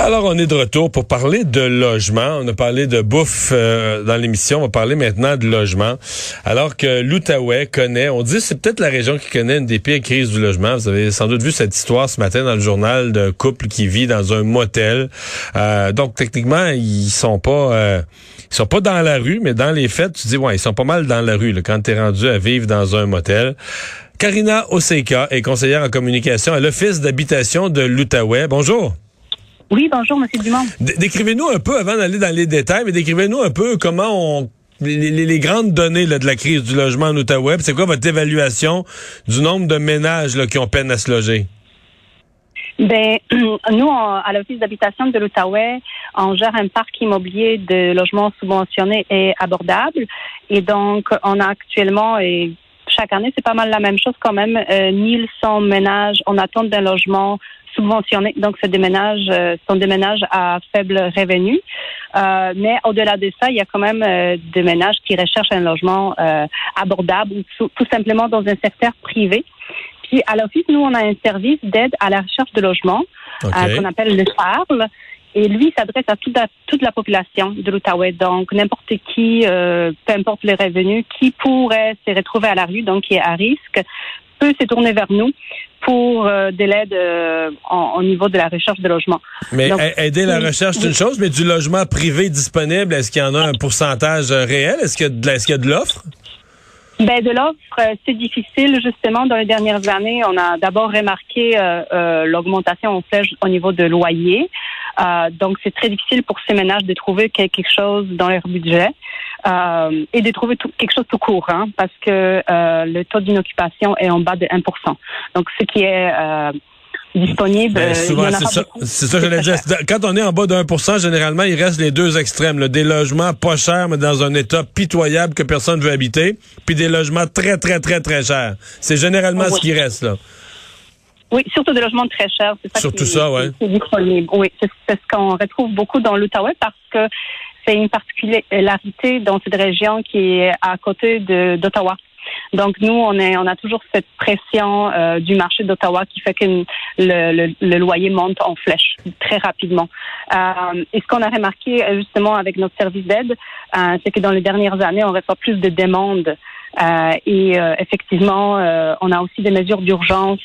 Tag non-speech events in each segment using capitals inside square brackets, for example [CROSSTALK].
Alors, on est de retour pour parler de logement. On a parlé de bouffe euh, dans l'émission. On va parler maintenant de logement. Alors que l'Outaouais connaît, on dit c'est peut-être la région qui connaît une des pires crises du logement. Vous avez sans doute vu cette histoire ce matin dans le journal d'un couple qui vit dans un motel. Euh, donc, techniquement, ils sont pas... Euh, ils sont pas dans la rue, mais dans les faits, tu dis, ouais, ils sont pas mal dans la rue là, quand tu rendu à vivre dans un motel. Karina Oseka est conseillère en communication à l'Office d'habitation de l'Outaouais. Bonjour. Oui, bonjour, Monsieur Dumont. Décrivez-nous un peu, avant d'aller dans les détails, mais décrivez-nous un peu comment on les, grandes données de la crise du logement en Outaouais. C'est quoi votre évaluation du nombre de ménages qui ont peine à se loger? Ben, [CLEARS THROAT] nous, à l'Office d'habitation de l'Outaouais, on gère un parc immobilier de logements subventionnés et abordables. Et donc, on a actuellement, et chaque année, c'est pas mal la même chose quand même, euh, 1100 ménages en attente d'un logement Donc, c'est des ménages, euh, sont des ménages à faible revenu. Euh, mais au-delà de ça, il y a quand même euh, des ménages qui recherchent un logement abordable ou tout simplement dans un secteur privé. Puis à l'office, nous, on a un service d'aide à la recherche de logement qu'on appelle le Charles. Et lui s'adresse à toute la, toute la population de l'Outaouais. Donc, n'importe qui, peu importe les revenus, qui pourrait se retrouver à la rue, donc qui est à risque, peut se tourner vers nous pour euh, de l'aide euh, au niveau de la recherche de logement. Mais aider la recherche, c'est une chose, mais du logement privé disponible, est-ce qu'il y en a un pourcentage euh, réel? Est-ce qu'il y a de l'offre? Ben de l'offre, c'est difficile justement. Dans les dernières années, on a d'abord remarqué l'augmentation en flèche au niveau de loyer. Donc c'est très difficile pour ces ménages de trouver quelque chose dans leur budget. Euh, et de trouver quelque chose tout court, hein, parce que euh, le taux d'inoccupation est en bas de 1%. Donc, ce qui est euh, disponible. Ben, souvent, c'est ça. C'est ça, je dire. Quand on est en bas de 1%, généralement, il reste les deux extrêmes. Là. Des logements pas chers, mais dans un état pitoyable que personne ne veut habiter, puis des logements très, très, très, très chers. C'est généralement ce qui reste, là. Oui, surtout des logements très chers. C'est ça surtout ça, oui. Oui, c'est ce qu'on retrouve beaucoup dans l'Outaouais parce que c'est une particularité dans cette région qui est à côté d'Ottawa. Donc nous, on est, on a toujours cette pression euh, du marché d'Ottawa qui fait que le, le, loyer monte en flèche très rapidement. Euh, et ce qu'on a remarqué justement avec notre service d'aide, euh, c'est que dans les dernières années, on reçoit plus de demandes euh, et euh, effectivement, euh, on a aussi des mesures d'urgence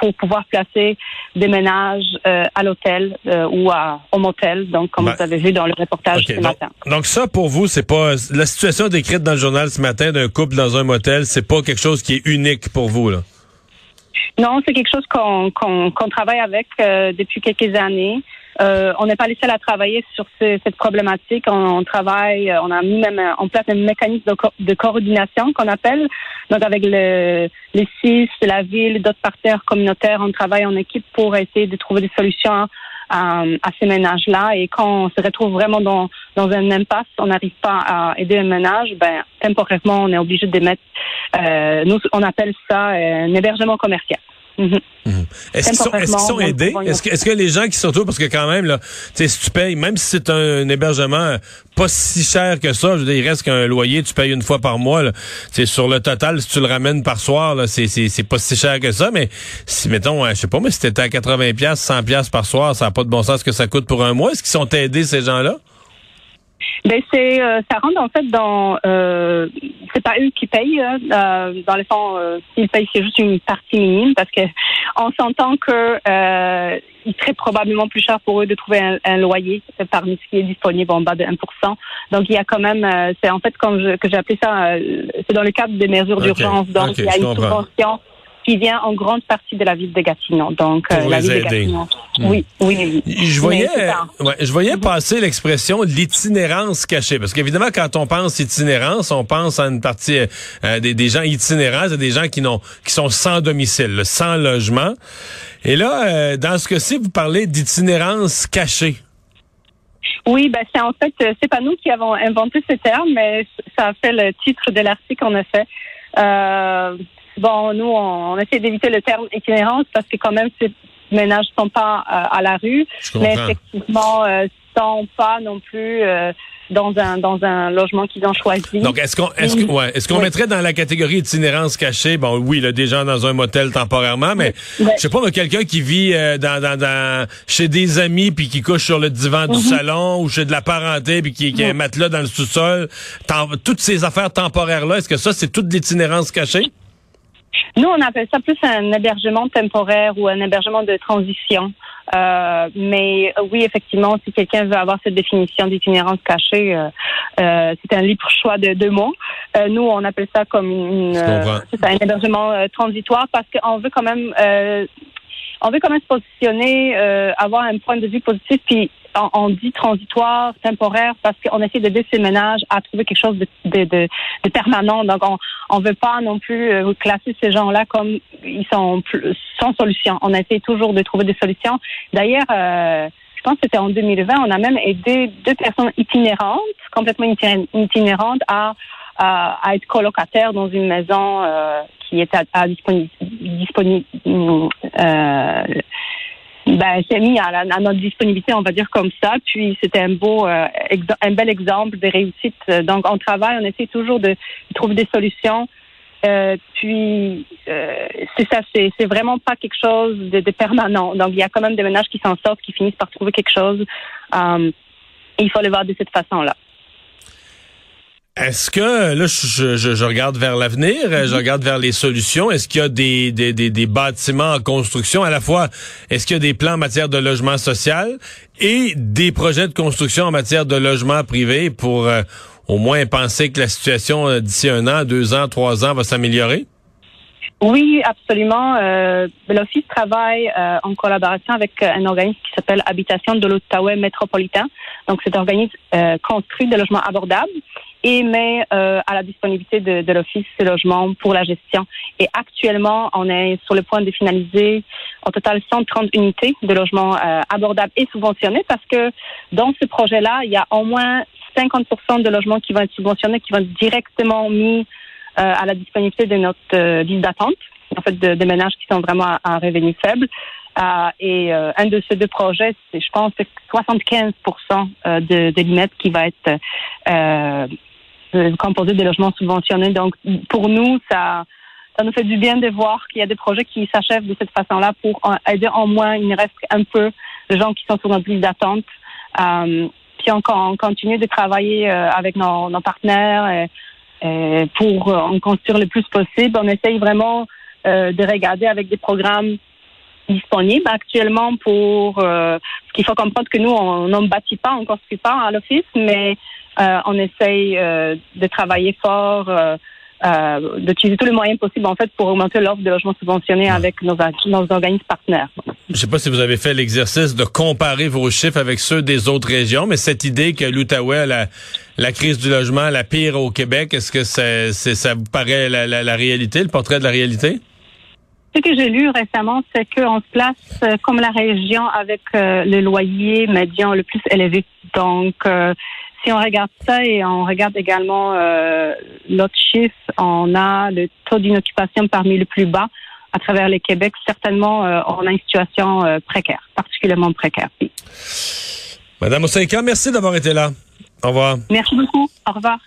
pour pouvoir placer des ménages à l'hôtel ou à, au motel, donc comme ben, vous avez vu dans le reportage ce matin. Donc ça, pour vous, c'est pas la situation décrite dans le journal ce matin d'un couple dans un motel, c'est pas quelque chose qui est unique pour vous là? Non, c'est quelque chose qu'on qu'on travaille avec depuis quelques années. Euh, on n'est pas les seuls à travailler sur cette problématique. On, travaille, euh, on a mis même en place un mécanisme de, coordination qu'on appelle. Donc avec le, les CIS, la ville, d'autres partenaires communautaires, on travaille en équipe pour essayer de trouver des solutions à, ces ménages-là. Et quand on se retrouve vraiment dans, dans un impasse, on n'arrive pas à aider un ménage, ben temporairement, on est obligé de mettre, euh, nous, on appelle ça un hébergement commercial. Mhm. Mhm. Est-ce qu'ils sont, aidés? Est-ce que, les gens qui sont autour, parce que quand même, là, si tu payes, même si c'est un, hébergement pas si cher que ça, je veux dire, il reste qu'un loyer, tu payes une fois par mois. C'est sur le total, si tu le ramènes par soir, c'est pas si cher que ça. Mais si, mettons, je sais pas, mais si t'étais à 80 pièces, 100 pièces par soir, ça n'a pas de bon sens que ça coûte pour un mois. Est-ce qu'ils sont aidés, ces gens-là? Ben c'est euh, ça rentre en fait dans euh, c'est pas eux qui payent hein, euh, dans le fond euh, s'ils payent c'est juste une partie minime parce que on s'entend que euh, il serait probablement plus cher pour eux de trouver un, loyer parmi ce qui est disponible en bas de 1%. Donc il y a quand même c'est en fait comme je, que j'ai appelé ça c'est dans le cadre des mesures d'urgence. Donc il y a une subvention qui vient en grande partie de la ville de Gatineau. Donc, euh, la ville de Gatineau. Hmm. Oui, oui, Je voyais, ouais, je voyais passer l'expression l'itinérance cachée. Parce qu'évidemment, quand on pense itinérance, on pense à une partie euh, des, des, gens itinérants, des gens qui n'ont, qui sont sans domicile, sans logement. Et là, euh, dans ce cas-ci, vous parlez d'itinérance cachée. Oui, ben c'est en fait, c'est pas nous qui avons inventé ce terme, mais ça a fait le titre de l'article qu'on a fait. Euh, Bon, nous, on, essaie d'éviter le terme itinérance parce que quand même, c'est ménages sont pas à la rue, mais effectivement sont pas non plus dans un dans un logement qu'ils ont choisi. Donc est-ce qu'on est-ce que, ouais, est-ce qu'on mettrait dans la catégorie itinérance cachée? Bon oui là des gens dans un motel temporairement mais je sais pas quelqu'un qui vit euh, dans, dans, dans chez des amis puis qui couche sur le divan du mhm. salon ou chez de la parenté puis qui, qui a un matelas dans le sous-sol toutes ces affaires temporaires là est-ce que ça c'est toute l'itinérance cachée? Nous, on appelle ça plus un hébergement temporaire ou un hébergement de transition. Euh, mais oui, effectivement, si quelqu'un veut avoir cette définition d'itinérance cachée, euh, euh, c'est un libre choix de deux mots. nous, on appelle ça comme une, un hébergement transitoire parce qu'on veut quand même on veut même se positionner, avoir un point de vue positif, puis on, dit transitoire, temporaire, parce qu'on essaie de ces ménages à trouver quelque chose de, de, de, permanent. Donc, on ne veut pas non plus euh, classer ces gens-là comme ils sont sans solution. On essaie toujours de trouver des solutions. D'ailleurs, euh, je pense que c'était en 2020, on a même aidé deux personnes itinérantes, complètement itinérantes, à, à, être colocataires dans une maison euh, qui était à, à disponible, euh, mis à, notre disponibilité, on va dire comme ça. Puis c'était un beau, euh, un bel exemple de réussite. Donc on travaille, on essaie toujours de, trouver des solutions. Euh, puis c'est ça, c'est, vraiment pas quelque chose de, permanent. Donc il y a quand même des ménages qui s'en sortent, qui finissent par trouver quelque chose. il faut le voir de cette façon-là. Est-ce que là, je, je, je regarde vers l'avenir, je mhm. regarde vers les solutions. Est-ce qu'il y a des, des, des, des, bâtiments en construction? À la fois Est-ce qu'il y a des plans en matière de logement social et des projets de construction en matière de logement privé pour euh, au moins penser que la situation euh, d'ici un an, deux ans, trois ans va s'améliorer? Oui, absolument. Euh, L'Office travaille euh, en collaboration avec un organisme qui s'appelle Habitation de l'Outaouais métropolitain. Donc, cet organisme construit des logements abordables et met euh, à la disponibilité de, de l'Office ces logements pour la gestion. Et actuellement, on est sur le point de finaliser au total 130 unités de logements euh, abordables et subventionnés parce que dans ce projet-là, il y a au moins 50 de logements qui vont être subventionnés, qui vont être directement mis euh, à la disponibilité de notre liste d'attente, en fait, de, ménages qui sont vraiment à, à revenus faibles. Euh, et euh, un de ces deux projets, c'est, je pense, 75 de, de l'IMET qui va être euh, euh, composé des logements subventionnés. Donc, pour nous, ça, ça nous fait du bien de voir qu'il y a des projets qui s'achèvent de cette façon-là pour aider au moins, il reste un peu de gens qui sont sur notre liste d'attente. Euh, puis on, on, continue de travailler euh, avec nos, nos partenaires euh, pour en construire le plus possible. On essaye vraiment de regarder avec des programmes disponibles actuellement pour ce qu'il faut comprendre que nous, on ne bâtit pas, on ne construit pas à l'office, mais euh, on essaye euh, de travailler fort, euh, d'utiliser tous les moyens possibles en fait pour augmenter l'offre de logements subventionnés avec nos, nos organismes partenaires. Je ne sais pas si vous avez fait l'exercice de comparer vos chiffres avec ceux des autres régions, mais cette idée que l'Outaouais la, la crise du logement la pire au Québec, est-ce que ça, ça vous paraît la, réalité, le portrait de la réalité? Ce que j'ai lu récemment, c'est qu'on se place comme la région avec le loyer médian le plus élevé. Donc, si on regarde ça et on regarde également euh, l'autre chiffre, on a le taux d'inoccupation parmi les plus bas à travers le Québec. Certainement, euh, on a une situation euh, précaire, particulièrement précaire. Madame Osaïka, merci d'avoir été là. Au revoir. Merci beaucoup. Au revoir.